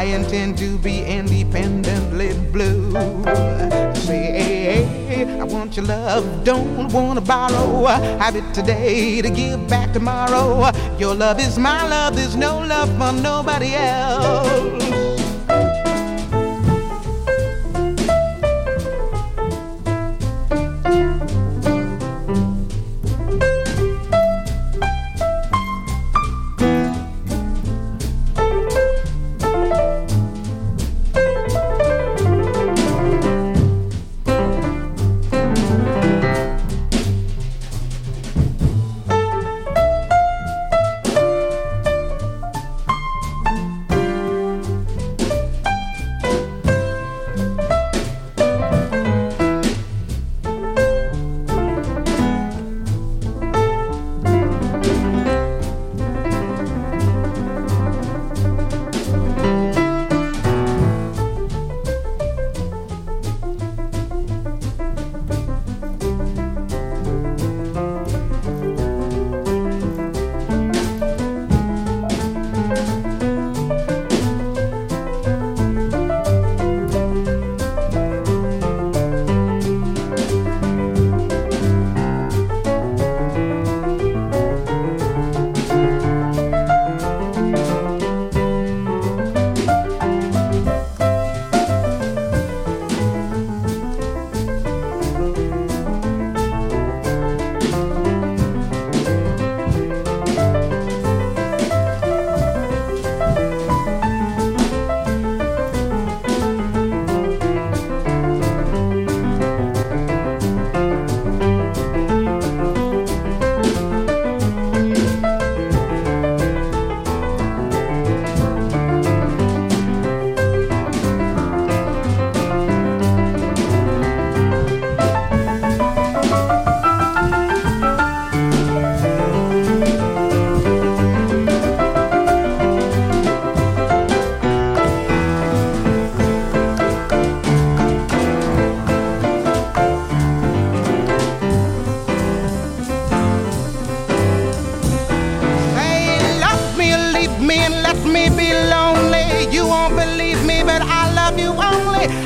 I intend to be independently blue. Say, I want your love, don't wanna borrow. Have it today to give back tomorrow. Your love is my love, there's no love for nobody else.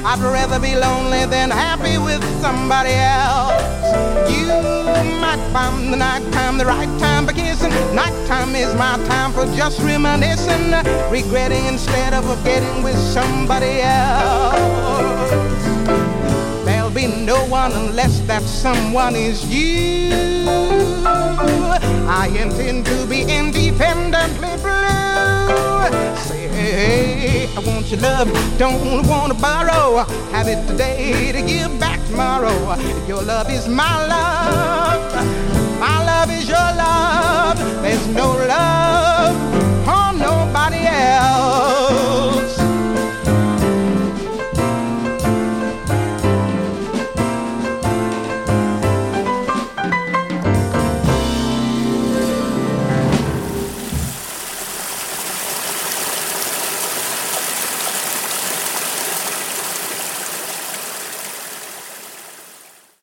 I'd rather be lonely than happy with somebody else. You might find the night time the right time for kissing. Nighttime is my time for just reminiscing, regretting instead of forgetting with somebody else. There'll be no one unless that someone is you. I intend to be want your love, don't wanna borrow. Have it today to give back tomorrow. Your love is my love, my love is your love. There's no love.